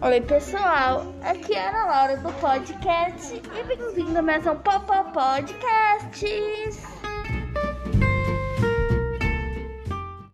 Oi, pessoal. Aqui é a Ana Laura do podcast e bem-vindo a mais um Popó Podcasts.